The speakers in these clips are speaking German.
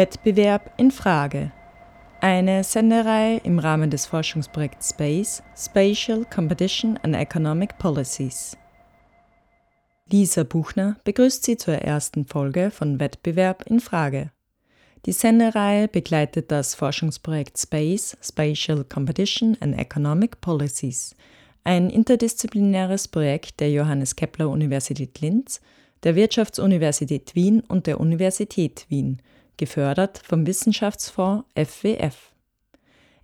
Wettbewerb in Frage. Eine Sendereihe im Rahmen des Forschungsprojekts SPACE, Spatial Competition and Economic Policies. Lisa Buchner begrüßt Sie zur ersten Folge von Wettbewerb in Frage. Die Sendereihe begleitet das Forschungsprojekt SPACE, Spatial Competition and Economic Policies, ein interdisziplinäres Projekt der Johannes Kepler Universität Linz, der Wirtschaftsuniversität Wien und der Universität Wien – gefördert vom Wissenschaftsfonds FWF.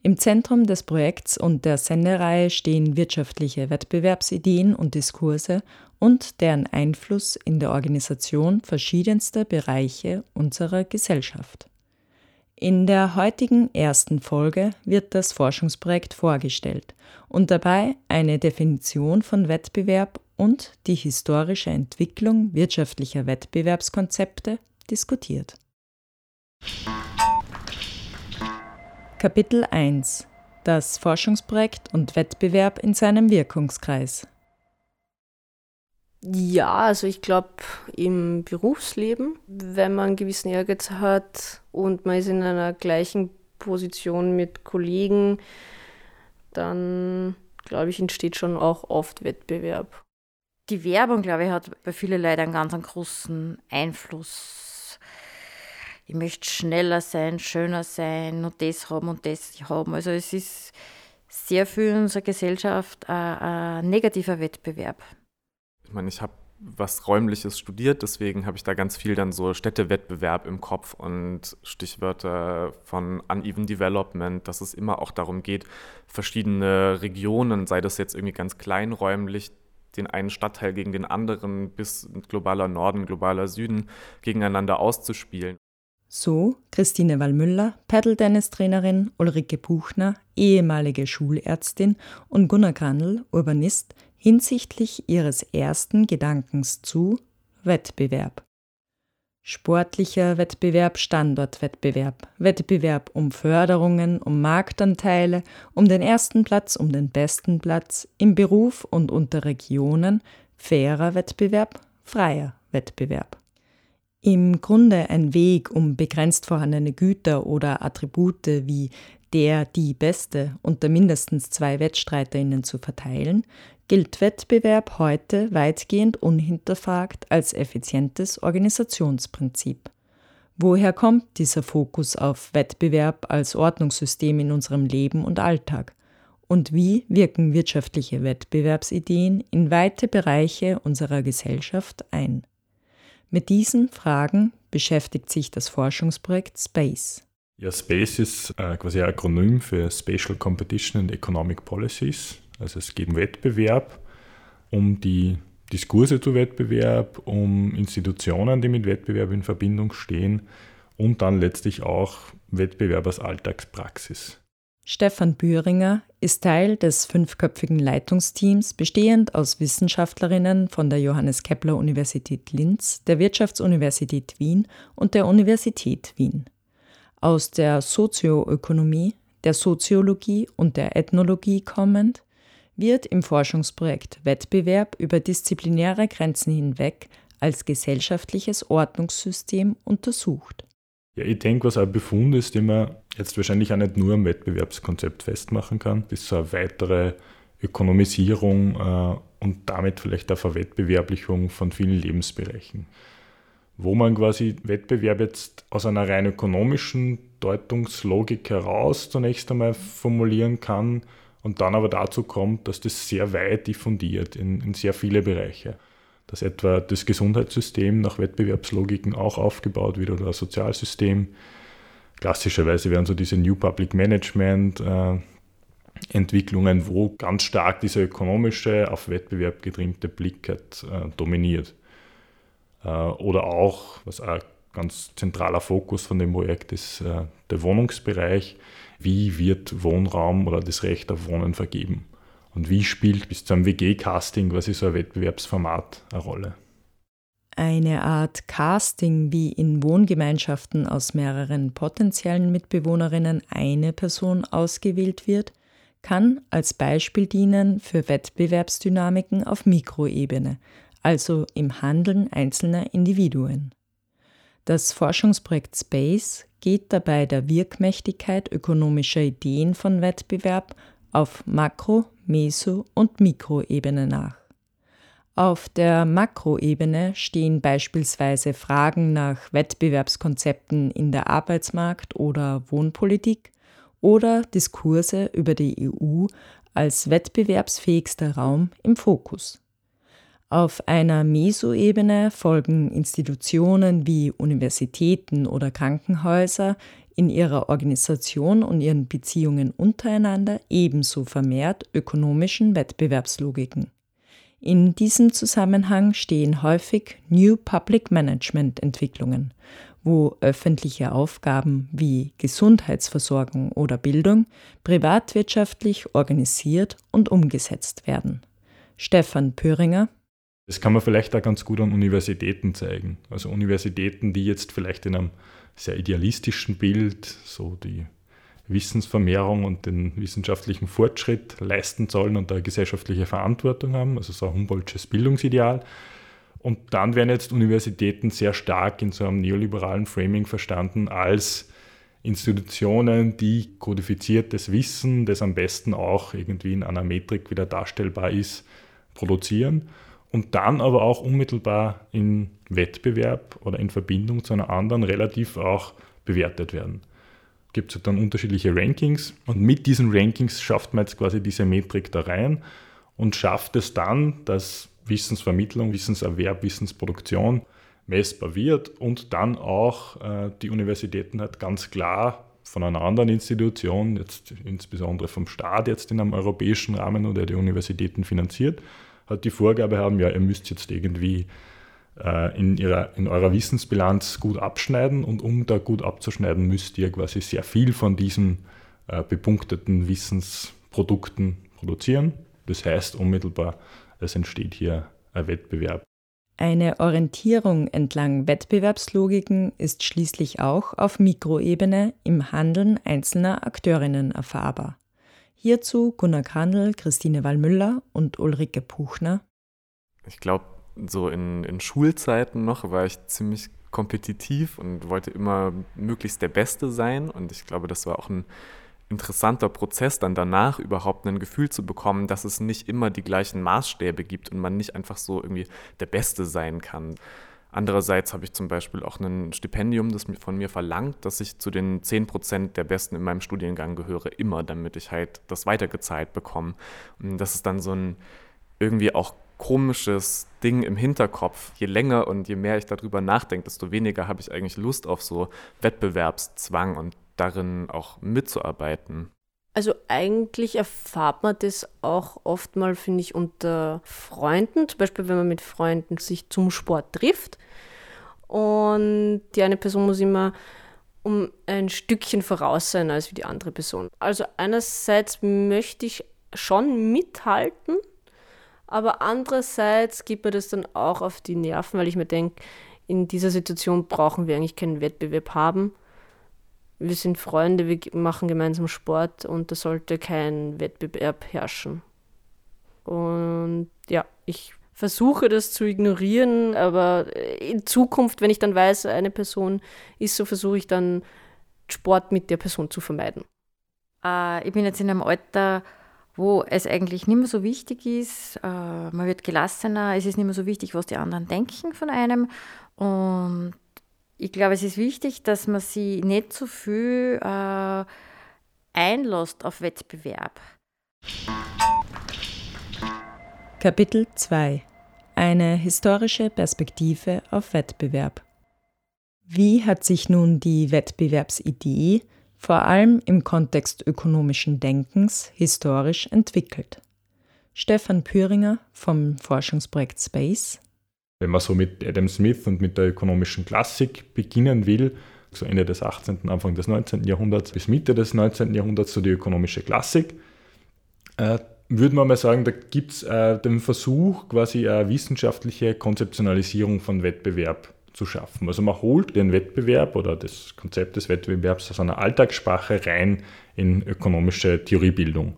Im Zentrum des Projekts und der Sendereihe stehen wirtschaftliche Wettbewerbsideen und Diskurse und deren Einfluss in der Organisation verschiedenster Bereiche unserer Gesellschaft. In der heutigen ersten Folge wird das Forschungsprojekt vorgestellt und dabei eine Definition von Wettbewerb und die historische Entwicklung wirtschaftlicher Wettbewerbskonzepte diskutiert. Kapitel 1 Das Forschungsprojekt und Wettbewerb in seinem Wirkungskreis. Ja, also ich glaube im Berufsleben, wenn man einen gewissen Ehrgeiz hat und man ist in einer gleichen Position mit Kollegen, dann glaube ich, entsteht schon auch oft Wettbewerb. Die Werbung, glaube ich, hat bei vielen Leuten einen ganz einen großen Einfluss ich möchte schneller sein, schöner sein und das haben und das haben. Also es ist sehr in unserer Gesellschaft ein, ein negativer Wettbewerb. Ich meine, ich habe was Räumliches studiert, deswegen habe ich da ganz viel dann so Städtewettbewerb im Kopf und Stichwörter von Uneven Development, dass es immer auch darum geht, verschiedene Regionen, sei das jetzt irgendwie ganz kleinräumlich, den einen Stadtteil gegen den anderen bis globaler Norden, globaler Süden gegeneinander auszuspielen. So Christine Wallmüller, Paddle-Tennis-Trainerin, Ulrike Buchner, ehemalige Schulärztin und Gunnar Grandl, Urbanist, hinsichtlich ihres ersten Gedankens zu Wettbewerb. Sportlicher Wettbewerb, Standortwettbewerb, Wettbewerb um Förderungen, um Marktanteile, um den ersten Platz, um den besten Platz, im Beruf und unter Regionen, fairer Wettbewerb, freier Wettbewerb im Grunde ein Weg, um begrenzt vorhandene Güter oder Attribute wie der, die Beste unter mindestens zwei Wettstreiterinnen zu verteilen, gilt Wettbewerb heute weitgehend unhinterfragt als effizientes Organisationsprinzip. Woher kommt dieser Fokus auf Wettbewerb als Ordnungssystem in unserem Leben und Alltag? Und wie wirken wirtschaftliche Wettbewerbsideen in weite Bereiche unserer Gesellschaft ein? Mit diesen Fragen beschäftigt sich das Forschungsprojekt SPACE. Ja, SPACE ist äh, quasi ein Akronym für Spatial Competition and Economic Policies. Also es geht um Wettbewerb, um die Diskurse zu Wettbewerb, um Institutionen, die mit Wettbewerb in Verbindung stehen und dann letztlich auch Wettbewerb als Alltagspraxis. Stefan Bühringer ist Teil des fünfköpfigen Leitungsteams, bestehend aus Wissenschaftlerinnen von der Johannes Kepler Universität Linz, der Wirtschaftsuniversität Wien und der Universität Wien. Aus der Sozioökonomie, der Soziologie und der Ethnologie kommend, wird im Forschungsprojekt Wettbewerb über disziplinäre Grenzen hinweg als gesellschaftliches Ordnungssystem untersucht. Ja, ich denke, was ein Befund ist, den man jetzt wahrscheinlich auch nicht nur am Wettbewerbskonzept festmachen kann, ist so eine weitere Ökonomisierung äh, und damit vielleicht auch Verwettbewerblichung von vielen Lebensbereichen. Wo man quasi Wettbewerb jetzt aus einer rein ökonomischen Deutungslogik heraus zunächst einmal formulieren kann und dann aber dazu kommt, dass das sehr weit diffundiert in, in sehr viele Bereiche dass etwa das Gesundheitssystem nach Wettbewerbslogiken auch aufgebaut wird oder ein Sozialsystem. Klassischerweise werden so diese New Public Management äh, Entwicklungen, wo ganz stark dieser ökonomische, auf Wettbewerb getrimmte Blick halt, äh, dominiert. Äh, oder auch, was ein ganz zentraler Fokus von dem Projekt ist, äh, der Wohnungsbereich. Wie wird Wohnraum oder das Recht auf Wohnen vergeben? Und wie spielt bis zum WG-Casting quasi so ein Wettbewerbsformat eine Rolle? Eine Art Casting, wie in Wohngemeinschaften aus mehreren potenziellen Mitbewohnerinnen eine Person ausgewählt wird, kann als Beispiel dienen für Wettbewerbsdynamiken auf Mikroebene, also im Handeln einzelner Individuen. Das Forschungsprojekt Space geht dabei der Wirkmächtigkeit ökonomischer Ideen von Wettbewerb auf Makro-, Meso- und Mikroebene nach. Auf der Makroebene stehen beispielsweise Fragen nach Wettbewerbskonzepten in der Arbeitsmarkt- oder Wohnpolitik oder Diskurse über die EU als wettbewerbsfähigster Raum im Fokus. Auf einer Mesoebene folgen Institutionen wie Universitäten oder Krankenhäuser in ihrer Organisation und ihren Beziehungen untereinander ebenso vermehrt ökonomischen Wettbewerbslogiken. In diesem Zusammenhang stehen häufig New Public Management Entwicklungen, wo öffentliche Aufgaben wie Gesundheitsversorgung oder Bildung privatwirtschaftlich organisiert und umgesetzt werden. Stefan Pöringer das kann man vielleicht auch ganz gut an Universitäten zeigen. Also Universitäten, die jetzt vielleicht in einem sehr idealistischen Bild so die Wissensvermehrung und den wissenschaftlichen Fortschritt leisten sollen und da gesellschaftliche Verantwortung haben, also so ein Humboldtsches Bildungsideal. Und dann werden jetzt Universitäten sehr stark in so einem neoliberalen Framing verstanden als Institutionen, die kodifiziertes Wissen, das am besten auch irgendwie in einer Metrik wieder darstellbar ist, produzieren und dann aber auch unmittelbar in Wettbewerb oder in Verbindung zu einer anderen relativ auch bewertet werden. Gibt es dann unterschiedliche Rankings und mit diesen Rankings schafft man jetzt quasi diese Metrik da rein und schafft es dann, dass Wissensvermittlung, Wissenserwerb, Wissensproduktion messbar wird und dann auch äh, die Universitäten halt ganz klar von einer anderen Institution, jetzt insbesondere vom Staat jetzt in einem europäischen Rahmen oder die Universitäten finanziert, hat die Vorgabe haben, ja, ihr müsst jetzt irgendwie äh, in, ihrer, in eurer Wissensbilanz gut abschneiden und um da gut abzuschneiden, müsst ihr quasi sehr viel von diesen äh, bepunkteten Wissensprodukten produzieren. Das heißt unmittelbar, es entsteht hier ein Wettbewerb. Eine Orientierung entlang Wettbewerbslogiken ist schließlich auch auf Mikroebene im Handeln einzelner Akteurinnen erfahrbar. Hierzu Gunnar Kandl, Christine Wallmüller und Ulrike Puchner. Ich glaube, so in, in Schulzeiten noch war ich ziemlich kompetitiv und wollte immer möglichst der Beste sein. Und ich glaube, das war auch ein interessanter Prozess, dann danach überhaupt ein Gefühl zu bekommen, dass es nicht immer die gleichen Maßstäbe gibt und man nicht einfach so irgendwie der Beste sein kann. Andererseits habe ich zum Beispiel auch ein Stipendium, das von mir verlangt, dass ich zu den 10 Prozent der Besten in meinem Studiengang gehöre, immer, damit ich halt das weitergezahlt bekomme. Und das ist dann so ein irgendwie auch komisches Ding im Hinterkopf. Je länger und je mehr ich darüber nachdenke, desto weniger habe ich eigentlich Lust auf so Wettbewerbszwang und darin auch mitzuarbeiten. Also eigentlich erfahrt man das auch oft mal, finde ich, unter Freunden. Zum Beispiel, wenn man mit Freunden sich zum Sport trifft. Und die eine Person muss immer um ein Stückchen voraus sein als die andere Person. Also einerseits möchte ich schon mithalten, aber andererseits gibt mir das dann auch auf die Nerven, weil ich mir denke, in dieser Situation brauchen wir eigentlich keinen Wettbewerb haben. Wir sind Freunde, wir machen gemeinsam Sport und da sollte kein Wettbewerb herrschen. Und ja, ich versuche das zu ignorieren, aber in Zukunft, wenn ich dann weiß, eine Person ist so, versuche ich dann Sport mit der Person zu vermeiden. Äh, ich bin jetzt in einem Alter, wo es eigentlich nicht mehr so wichtig ist, äh, man wird gelassener, es ist nicht mehr so wichtig, was die anderen denken von einem. Und ich glaube, es ist wichtig, dass man sich nicht zu so viel äh, einlässt auf Wettbewerb. Kapitel 2 Eine historische Perspektive auf Wettbewerb. Wie hat sich nun die Wettbewerbsidee vor allem im Kontext ökonomischen Denkens historisch entwickelt. Stefan Püringer vom Forschungsprojekt Space. Wenn man so mit Adam Smith und mit der ökonomischen Klassik beginnen will, so Ende des 18., Anfang des 19. Jahrhunderts bis Mitte des 19. Jahrhunderts, so die ökonomische Klassik, äh, würde man mal sagen, da gibt es äh, den Versuch, quasi eine wissenschaftliche Konzeptionalisierung von Wettbewerb zu schaffen. Also man holt den Wettbewerb oder das Konzept des Wettbewerbs aus einer Alltagssprache rein in ökonomische Theoriebildung.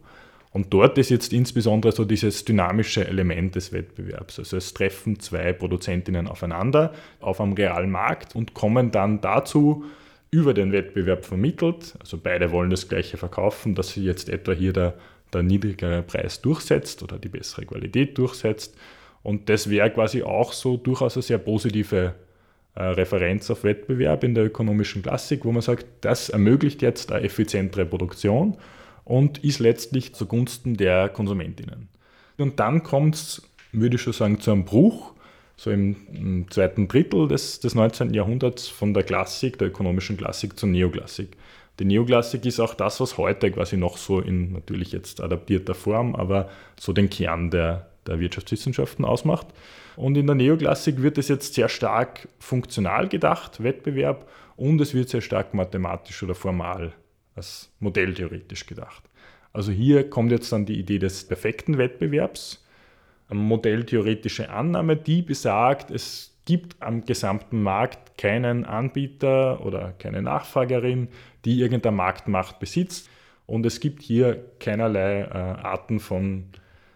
Und dort ist jetzt insbesondere so dieses dynamische Element des Wettbewerbs. Also es treffen zwei Produzentinnen aufeinander auf einem realen Markt und kommen dann dazu, über den Wettbewerb vermittelt, also beide wollen das gleiche verkaufen, dass sie jetzt etwa hier der, der niedrigere Preis durchsetzt oder die bessere Qualität durchsetzt. Und das wäre quasi auch so durchaus eine sehr positive äh, Referenz auf Wettbewerb in der ökonomischen Klassik, wo man sagt, das ermöglicht jetzt eine effizientere Produktion und ist letztlich zugunsten der Konsumentinnen. Und dann kommt es, würde ich schon sagen, zu einem Bruch, so im, im zweiten Drittel des, des 19. Jahrhunderts von der Klassik, der ökonomischen Klassik zur Neoklassik. Die Neoklassik ist auch das, was heute quasi noch so in natürlich jetzt adaptierter Form, aber so den Kern der, der Wirtschaftswissenschaften ausmacht. Und in der Neoklassik wird es jetzt sehr stark funktional gedacht, Wettbewerb, und es wird sehr stark mathematisch oder formal als modelltheoretisch gedacht. Also hier kommt jetzt dann die Idee des perfekten Wettbewerbs, eine modelltheoretische Annahme, die besagt, es gibt am gesamten Markt keinen Anbieter oder keine Nachfragerin, die irgendeine Marktmacht besitzt. Und es gibt hier keinerlei äh, Arten von,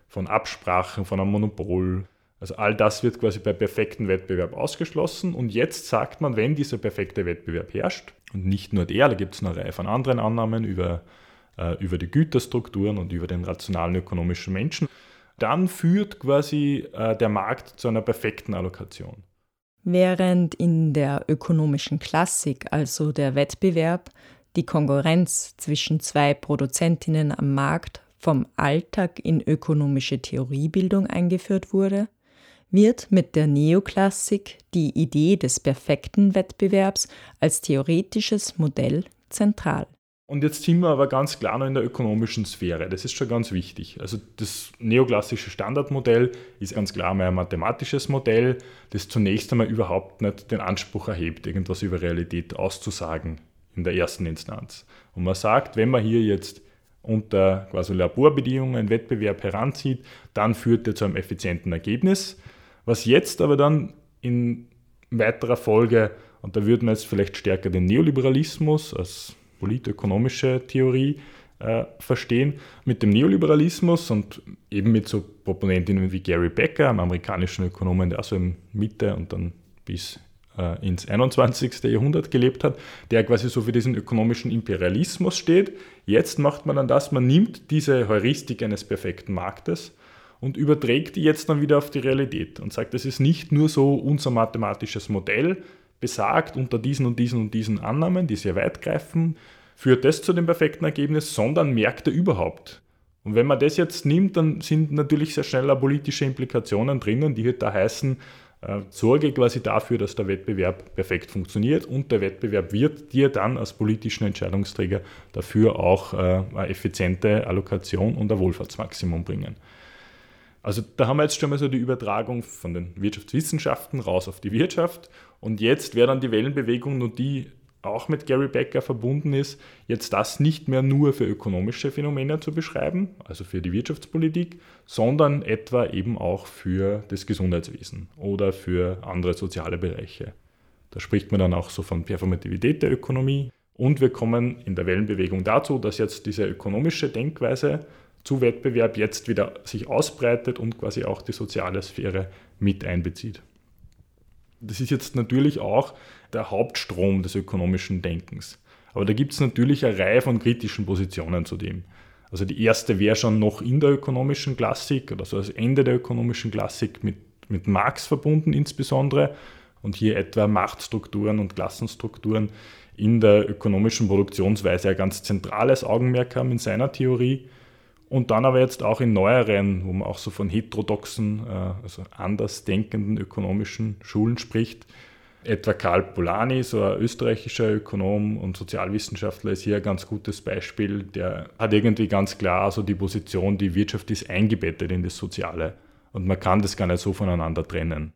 von Absprachen, von einem Monopol. Also all das wird quasi bei perfektem Wettbewerb ausgeschlossen. Und jetzt sagt man, wenn dieser perfekte Wettbewerb herrscht, und nicht nur der, da gibt es eine Reihe von anderen Annahmen über, äh, über die Güterstrukturen und über den rationalen ökonomischen Menschen, dann führt quasi äh, der Markt zu einer perfekten Allokation. Während in der ökonomischen Klassik, also der Wettbewerb, die Konkurrenz zwischen zwei Produzentinnen am Markt vom Alltag in ökonomische Theoriebildung eingeführt wurde, wird mit der Neoklassik die Idee des perfekten Wettbewerbs als theoretisches Modell zentral. Und jetzt sind wir aber ganz klar noch in der ökonomischen Sphäre. Das ist schon ganz wichtig. Also das neoklassische Standardmodell ist ganz klar mal ein mathematisches Modell, das zunächst einmal überhaupt nicht den Anspruch erhebt, irgendwas über Realität auszusagen in der ersten Instanz. Und man sagt, wenn man hier jetzt unter quasi Laborbedingungen einen Wettbewerb heranzieht, dann führt er zu einem effizienten Ergebnis. Was jetzt aber dann in weiterer Folge, und da würden wir jetzt vielleicht stärker den Neoliberalismus als politökonomische Theorie äh, verstehen, mit dem Neoliberalismus und eben mit so Proponentinnen wie Gary Becker, einem amerikanischen Ökonomen, der also in Mitte und dann bis äh, ins 21. Jahrhundert gelebt hat, der quasi so für diesen ökonomischen Imperialismus steht. Jetzt macht man dann das, man nimmt diese Heuristik eines perfekten Marktes und überträgt die jetzt dann wieder auf die Realität und sagt, es ist nicht nur so unser mathematisches Modell besagt unter diesen und diesen und diesen Annahmen, die sehr weit greifen, führt das zu dem perfekten Ergebnis, sondern Märkte überhaupt. Und wenn man das jetzt nimmt, dann sind natürlich sehr schnell politische Implikationen drinnen, die halt da heißen, äh, sorge quasi dafür, dass der Wettbewerb perfekt funktioniert und der Wettbewerb wird dir dann als politischen Entscheidungsträger dafür auch äh, eine effiziente Allokation und ein Wohlfahrtsmaximum bringen. Also da haben wir jetzt schon mal so die Übertragung von den Wirtschaftswissenschaften raus auf die Wirtschaft. Und jetzt wäre dann die Wellenbewegung nur die auch mit Gary Becker verbunden ist, jetzt das nicht mehr nur für ökonomische Phänomene zu beschreiben, also für die Wirtschaftspolitik, sondern etwa eben auch für das Gesundheitswesen oder für andere soziale Bereiche. Da spricht man dann auch so von Performativität der Ökonomie. Und wir kommen in der Wellenbewegung dazu, dass jetzt diese ökonomische Denkweise zu Wettbewerb jetzt wieder sich ausbreitet und quasi auch die soziale Sphäre mit einbezieht. Das ist jetzt natürlich auch der Hauptstrom des ökonomischen Denkens. Aber da gibt es natürlich eine Reihe von kritischen Positionen zu dem. Also die erste wäre schon noch in der ökonomischen Klassik oder so das Ende der ökonomischen Klassik mit, mit Marx verbunden insbesondere und hier etwa Machtstrukturen und Klassenstrukturen in der ökonomischen Produktionsweise ein ganz zentrales Augenmerk haben in seiner Theorie. Und dann aber jetzt auch in neueren, wo man auch so von heterodoxen, äh, also anders denkenden ökonomischen Schulen spricht. Etwa Karl Polanyi, so ein österreichischer Ökonom und Sozialwissenschaftler, ist hier ein ganz gutes Beispiel. Der hat irgendwie ganz klar so die Position, die Wirtschaft ist eingebettet in das Soziale. Und man kann das gar nicht so voneinander trennen.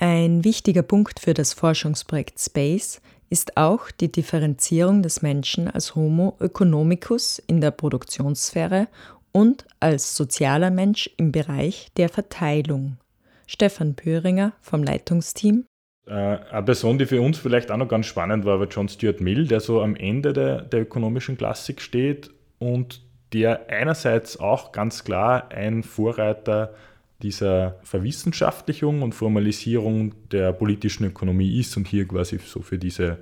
Ein wichtiger Punkt für das Forschungsprojekt Space ist auch die Differenzierung des Menschen als Homo economicus in der Produktionssphäre und als sozialer Mensch im Bereich der Verteilung. Stefan Pöhringer vom Leitungsteam. Äh, eine Person, die für uns vielleicht auch noch ganz spannend war, war John Stuart Mill, der so am Ende der, der ökonomischen Klassik steht und der einerseits auch ganz klar ein Vorreiter dieser Verwissenschaftlichung und Formalisierung der politischen Ökonomie ist und hier quasi so für diese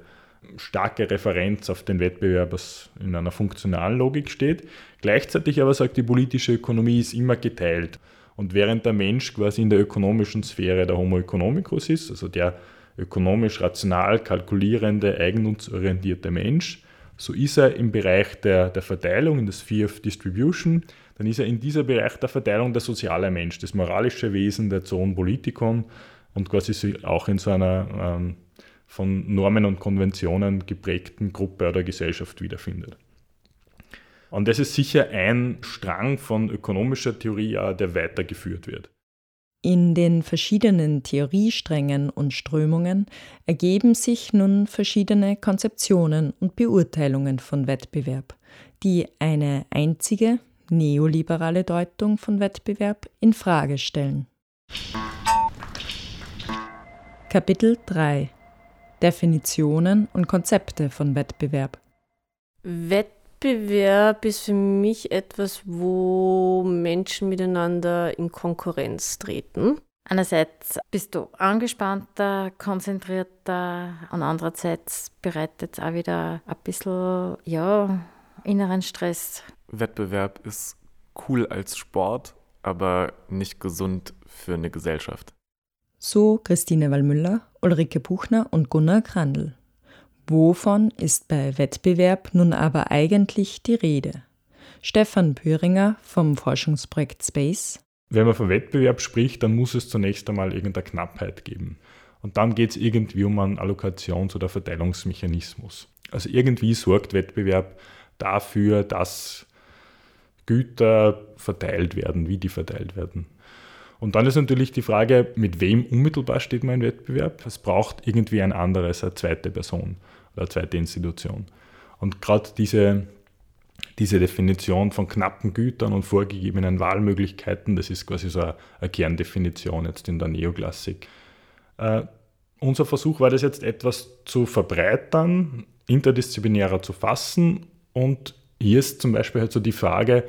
starke Referenz auf den Wettbewerb in einer funktionalen Logik steht. Gleichzeitig aber sagt die politische Ökonomie ist immer geteilt. Und während der Mensch quasi in der ökonomischen Sphäre der Homo economicus ist, also der ökonomisch rational kalkulierende, eigennutzorientierte Mensch, so ist er im Bereich der, der Verteilung, in der Sphere of Distribution, dann ist er in dieser Bereich der Verteilung der soziale Mensch, das moralische Wesen der Zoon Politikon und quasi auch in so einer ähm, von Normen und Konventionen geprägten Gruppe oder Gesellschaft wiederfindet. Und das ist sicher ein Strang von ökonomischer Theorie, der weitergeführt wird. In den verschiedenen Theoriesträngen und Strömungen ergeben sich nun verschiedene Konzeptionen und Beurteilungen von Wettbewerb, die eine einzige neoliberale Deutung von Wettbewerb in Frage stellen. Kapitel 3 Definitionen und Konzepte von Wettbewerb. Wettbewerb ist für mich etwas, wo Menschen miteinander in Konkurrenz treten. Einerseits bist du angespannter, konzentrierter und andererseits bereitet es auch wieder ein bisschen ja, inneren Stress. Wettbewerb ist cool als Sport, aber nicht gesund für eine Gesellschaft. So Christine Wallmüller, Ulrike Buchner und Gunnar Krandl. Wovon ist bei Wettbewerb nun aber eigentlich die Rede? Stefan Pöringer vom Forschungsprojekt Space. Wenn man von Wettbewerb spricht, dann muss es zunächst einmal irgendeine Knappheit geben. Und dann geht es irgendwie um einen Allokations- oder Verteilungsmechanismus. Also irgendwie sorgt Wettbewerb dafür, dass Güter verteilt werden, wie die verteilt werden. Und dann ist natürlich die Frage, mit wem unmittelbar steht im Wettbewerb? Es braucht irgendwie ein anderes, eine zweite Person oder eine zweite Institution. Und gerade diese, diese Definition von knappen Gütern und vorgegebenen Wahlmöglichkeiten, das ist quasi so eine, eine Kerndefinition jetzt in der Neoklassik. Äh, unser Versuch war das jetzt etwas zu verbreitern, interdisziplinärer zu fassen und hier ist zum Beispiel halt so die Frage,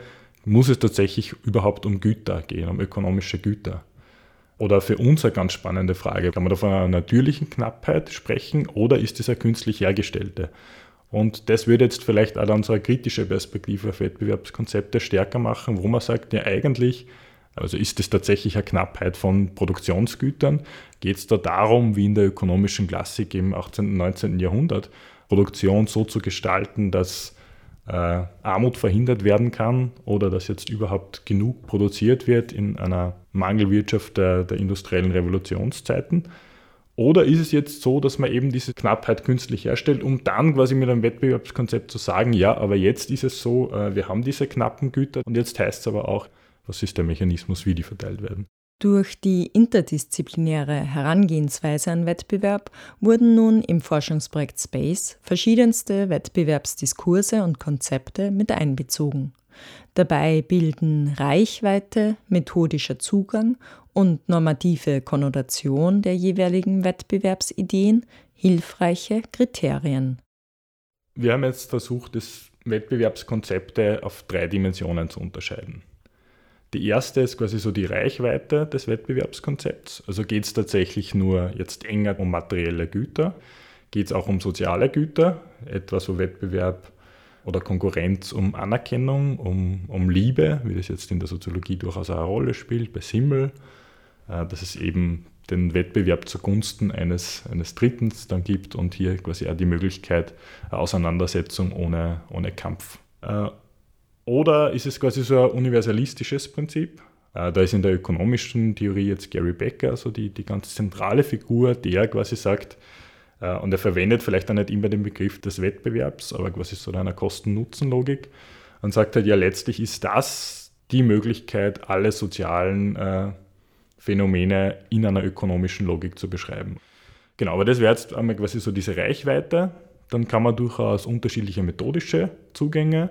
muss es tatsächlich überhaupt um Güter gehen, um ökonomische Güter? Oder für uns eine ganz spannende Frage, kann man da von einer natürlichen Knappheit sprechen oder ist es eine künstlich hergestellte? Und das würde jetzt vielleicht auch eine kritische Perspektive auf Wettbewerbskonzepte stärker machen, wo man sagt, ja eigentlich, also ist es tatsächlich eine Knappheit von Produktionsgütern? Geht es da darum, wie in der ökonomischen Klassik im 18. und 19. Jahrhundert, Produktion so zu gestalten, dass äh, Armut verhindert werden kann oder dass jetzt überhaupt genug produziert wird in einer Mangelwirtschaft der, der industriellen Revolutionszeiten? Oder ist es jetzt so, dass man eben diese Knappheit künstlich herstellt, um dann quasi mit einem Wettbewerbskonzept zu sagen, ja, aber jetzt ist es so, äh, wir haben diese knappen Güter und jetzt heißt es aber auch, was ist der Mechanismus, wie die verteilt werden. Durch die interdisziplinäre Herangehensweise an Wettbewerb wurden nun im Forschungsprojekt Space verschiedenste Wettbewerbsdiskurse und Konzepte mit einbezogen. Dabei bilden Reichweite, methodischer Zugang und normative Konnotation der jeweiligen Wettbewerbsideen hilfreiche Kriterien. Wir haben jetzt versucht, das Wettbewerbskonzepte auf drei Dimensionen zu unterscheiden. Die erste ist quasi so die Reichweite des Wettbewerbskonzepts. Also geht es tatsächlich nur jetzt enger um materielle Güter? Geht es auch um soziale Güter, etwa so Wettbewerb oder Konkurrenz um Anerkennung, um, um Liebe, wie das jetzt in der Soziologie durchaus eine Rolle spielt, bei Simmel, äh, dass es eben den Wettbewerb zugunsten eines, eines Drittens dann gibt und hier quasi auch die Möglichkeit Auseinandersetzung ohne, ohne Kampf. Oder ist es quasi so ein universalistisches Prinzip? Äh, da ist in der ökonomischen Theorie jetzt Gary Becker, also die, die ganz zentrale Figur, der quasi sagt, äh, und er verwendet vielleicht auch nicht immer den Begriff des Wettbewerbs, aber quasi so einer Kosten-Nutzen-Logik und sagt halt, ja, letztlich ist das die Möglichkeit, alle sozialen äh, Phänomene in einer ökonomischen Logik zu beschreiben. Genau, aber das wäre jetzt einmal quasi so diese Reichweite. Dann kann man durchaus unterschiedliche methodische Zugänge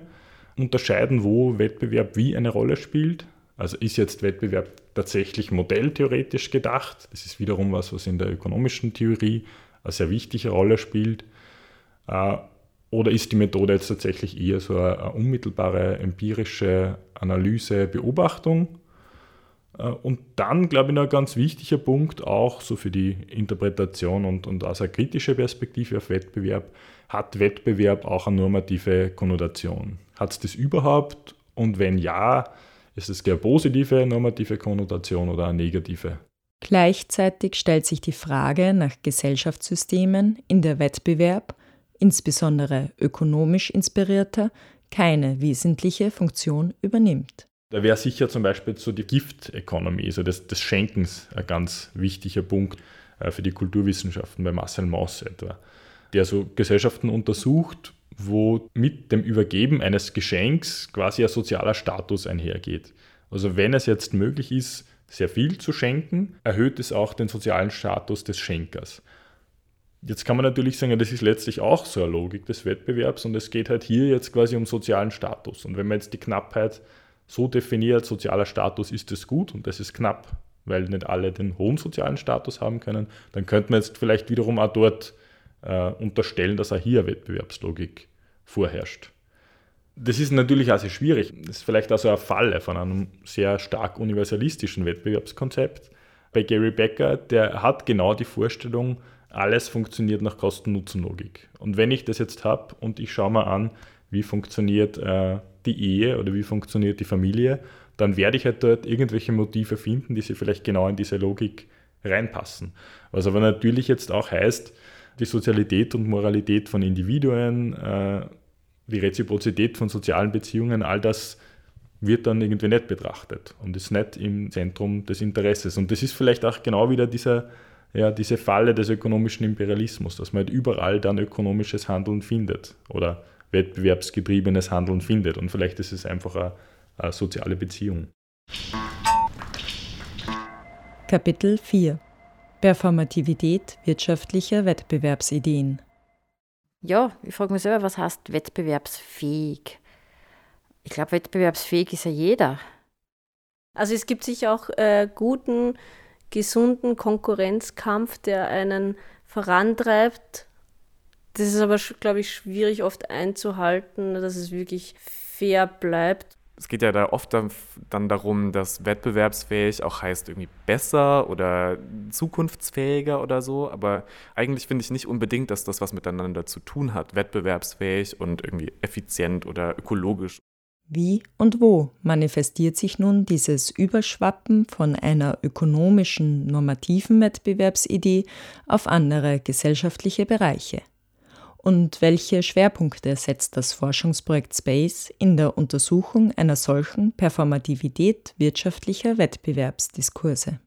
unterscheiden, wo Wettbewerb wie eine Rolle spielt. Also ist jetzt Wettbewerb tatsächlich modelltheoretisch gedacht? Das ist wiederum was, was in der ökonomischen Theorie eine sehr wichtige Rolle spielt. Äh, Oder ist die Methode jetzt tatsächlich eher so eine, eine unmittelbare empirische Analyse, Beobachtung? Äh, und dann, glaube ich, noch ein ganz wichtiger Punkt, auch so für die Interpretation und, und aus einer kritischen Perspektive auf Wettbewerb, hat Wettbewerb auch eine normative Konnotation? Hat es das überhaupt? Und wenn ja, ist es eine positive normative Konnotation oder eine negative? Gleichzeitig stellt sich die Frage nach Gesellschaftssystemen, in der Wettbewerb insbesondere ökonomisch inspirierter, keine wesentliche Funktion übernimmt. Da wäre sicher zum Beispiel so die Gift-Economy, also des, des Schenkens, ein ganz wichtiger Punkt äh, für die Kulturwissenschaften bei Marcel Mauss etwa, der so Gesellschaften untersucht, wo mit dem Übergeben eines Geschenks quasi ein sozialer Status einhergeht. Also wenn es jetzt möglich ist, sehr viel zu schenken, erhöht es auch den sozialen Status des Schenkers. Jetzt kann man natürlich sagen, das ist letztlich auch so eine Logik des Wettbewerbs und es geht halt hier jetzt quasi um sozialen Status. Und wenn man jetzt die Knappheit so definiert, sozialer Status ist es gut und das ist knapp, weil nicht alle den hohen sozialen Status haben können, dann könnte man jetzt vielleicht wiederum auch dort äh, unterstellen, dass auch hier Wettbewerbslogik vorherrscht. Das ist natürlich auch sehr schwierig. Das ist vielleicht auch so eine Falle von einem sehr stark universalistischen Wettbewerbskonzept. Bei Gary Becker, der hat genau die Vorstellung, alles funktioniert nach Kosten-Nutzen-Logik. Und wenn ich das jetzt habe und ich schaue mal an, wie funktioniert äh, die Ehe oder wie funktioniert die Familie, dann werde ich halt dort irgendwelche Motive finden, die sich vielleicht genau in diese Logik reinpassen. Was aber natürlich jetzt auch heißt, die Sozialität und Moralität von Individuen, äh, die Reziprozität von sozialen Beziehungen, all das wird dann irgendwie nicht betrachtet und ist nicht im Zentrum des Interesses. Und das ist vielleicht auch genau wieder dieser ja, diese Falle des ökonomischen Imperialismus, dass man halt überall dann ökonomisches Handeln findet oder wettbewerbsgetriebenes Handeln findet. Und vielleicht ist es einfach eine, eine soziale Beziehung. Kapitel 4 Performativität wirtschaftlicher Wettbewerbsideen. Ja, ich frage mich selber, was heißt wettbewerbsfähig? Ich glaube, wettbewerbsfähig ist ja jeder. Also es gibt sicher auch äh, guten gesunden Konkurrenzkampf, der einen vorantreibt. Das ist aber, glaube ich, schwierig oft einzuhalten, dass es wirklich fair bleibt. Es geht ja da oft dann darum, dass wettbewerbsfähig auch heißt irgendwie besser oder zukunftsfähiger oder so. Aber eigentlich finde ich nicht unbedingt, dass das was miteinander zu tun hat, wettbewerbsfähig und irgendwie effizient oder ökologisch. Wie und wo manifestiert sich nun dieses Überschwappen von einer ökonomischen normativen Wettbewerbsidee auf andere gesellschaftliche Bereiche? Und welche Schwerpunkte setzt das Forschungsprojekt Space in der Untersuchung einer solchen Performativität wirtschaftlicher Wettbewerbsdiskurse?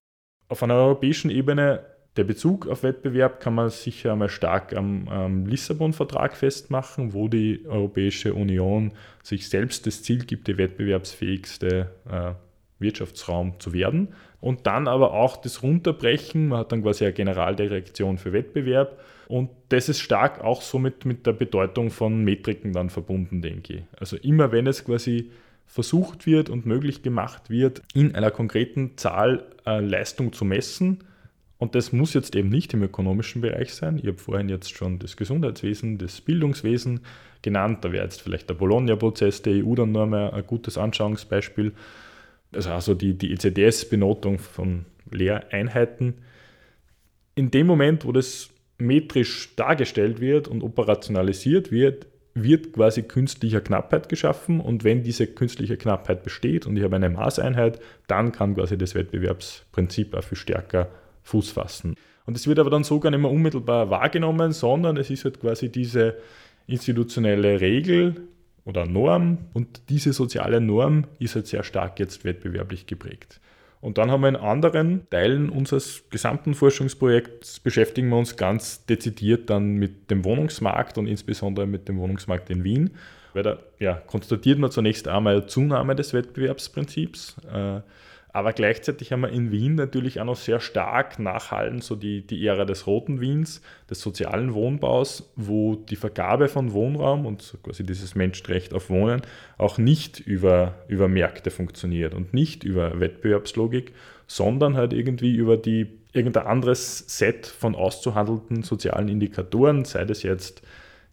Auf einer europäischen Ebene der Bezug auf Wettbewerb kann man sicher einmal stark am, am Lissabon-Vertrag festmachen, wo die Europäische Union sich selbst das Ziel gibt, der wettbewerbsfähigste äh, Wirtschaftsraum zu werden. Und dann aber auch das Runterbrechen, man hat dann quasi eine Generaldirektion für Wettbewerb und das ist stark auch so mit, der Bedeutung von Metriken dann verbunden, denke ich. Also immer wenn es quasi versucht wird und möglich gemacht wird, in einer konkreten Zahl äh, Leistung zu messen, und das muss jetzt eben nicht im ökonomischen Bereich sein. Ich habe vorhin jetzt schon das Gesundheitswesen, das Bildungswesen genannt. Da wäre jetzt vielleicht der Bologna-Prozess der EU dann nochmal ein gutes Anschauungsbeispiel. Also, also die, die ECDS-Benotung von Lehreinheiten. In dem Moment, wo das metrisch dargestellt wird und operationalisiert wird, wird quasi künstliche Knappheit geschaffen und wenn diese künstliche Knappheit besteht und ich habe eine Maßeinheit, dann kann quasi das Wettbewerbsprinzip auch viel stärker Fuß fassen. Und es wird aber dann so gar nicht mehr unmittelbar wahrgenommen, sondern es ist halt quasi diese institutionelle Regel oder Norm und diese soziale Norm ist halt sehr stark jetzt wettbewerblich geprägt. Und dann haben wir in anderen Teilen unseres gesamten Forschungsprojekts beschäftigen wir uns ganz dezidiert dann mit dem Wohnungsmarkt und insbesondere mit dem Wohnungsmarkt in Wien. Weil da ja, konstatiert man zunächst einmal Zunahme des Wettbewerbsprinzips. Äh, aber gleichzeitig haben wir in Wien natürlich auch noch sehr stark nachhallen, so die, die Ära des roten Wiens, des sozialen Wohnbaus, wo die Vergabe von Wohnraum und quasi dieses Menschenrecht auf Wohnen auch nicht über, über Märkte funktioniert und nicht über Wettbewerbslogik, sondern halt irgendwie über die irgendein anderes Set von auszuhandelnden sozialen Indikatoren, sei das jetzt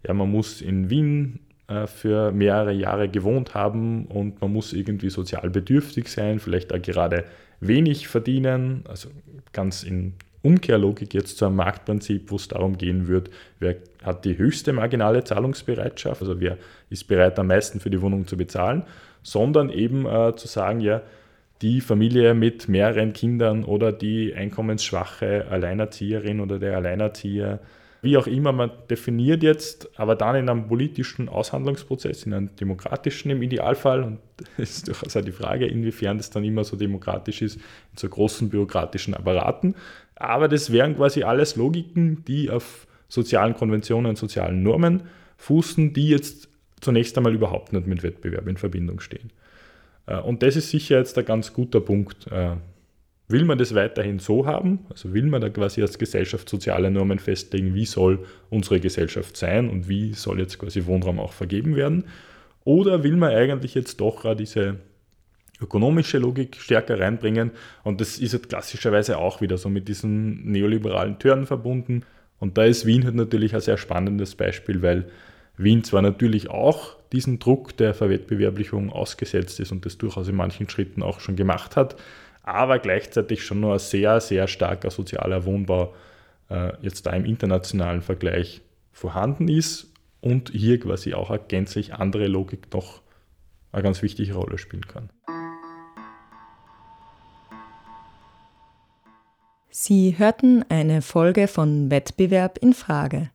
ja, man muss in Wien für mehrere Jahre gewohnt haben und man muss irgendwie sozial bedürftig sein, vielleicht auch gerade wenig verdienen, also ganz in Umkehrlogik jetzt zu einem Marktprinzip, wo es darum gehen wird, wer hat die höchste marginale Zahlungsbereitschaft, also wer ist bereit am meisten für die Wohnung zu bezahlen, sondern eben äh, zu sagen, ja, die Familie mit mehreren Kindern oder die einkommensschwache Alleinerzieherin oder der Alleinerzieher wie auch immer man definiert jetzt, aber dann in einem politischen Aushandlungsprozess, in einem demokratischen im Idealfall, und es ist durchaus auch die Frage, inwiefern das dann immer so demokratisch ist, in so großen bürokratischen Apparaten. Aber das wären quasi alles Logiken, die auf sozialen Konventionen sozialen Normen fußen, die jetzt zunächst einmal überhaupt nicht mit Wettbewerb in Verbindung stehen. Äh, und das ist sicher jetzt ein ganz guter Punkt, äh, Will man das weiterhin so haben? Also will man da quasi als Gesellschaft soziale Normen festlegen, wie soll unsere Gesellschaft sein und wie soll jetzt quasi Wohnraum auch vergeben werden? Oder will man eigentlich jetzt doch diese ökonomische Logik stärker reinbringen? Und das ist jetzt klassischerweise auch wieder so mit diesen neoliberalen Türen verbunden. Und da ist Wien halt natürlich ein sehr spannendes Beispiel, weil Wien zwar natürlich auch diesen Druck der Verwettbewerblichung ausgesetzt ist und das durchaus in manchen Schritten auch schon gemacht hat, aber gleichzeitig schon nur ein sehr, sehr starker sozialer Wohnbau äh, jetzt da im internationalen Vergleich vorhanden ist und hier quasi auch eine gänzlich andere Logik noch eine ganz wichtige Rolle spielen kann. Sie hörten eine Folge von Wettbewerb in Frage,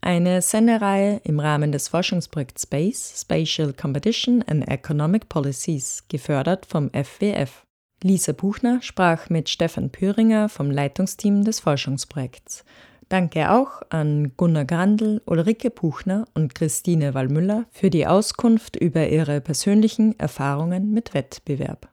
eine Sendereihe im Rahmen des Forschungsprojekts Space, Spatial Competition and Economic Policies, gefördert vom FWF. Lisa Buchner sprach mit Stefan Püringer vom Leitungsteam des Forschungsprojekts. Danke auch an Gunnar Grandl, Ulrike Buchner und Christine Wallmüller für die Auskunft über ihre persönlichen Erfahrungen mit Wettbewerb.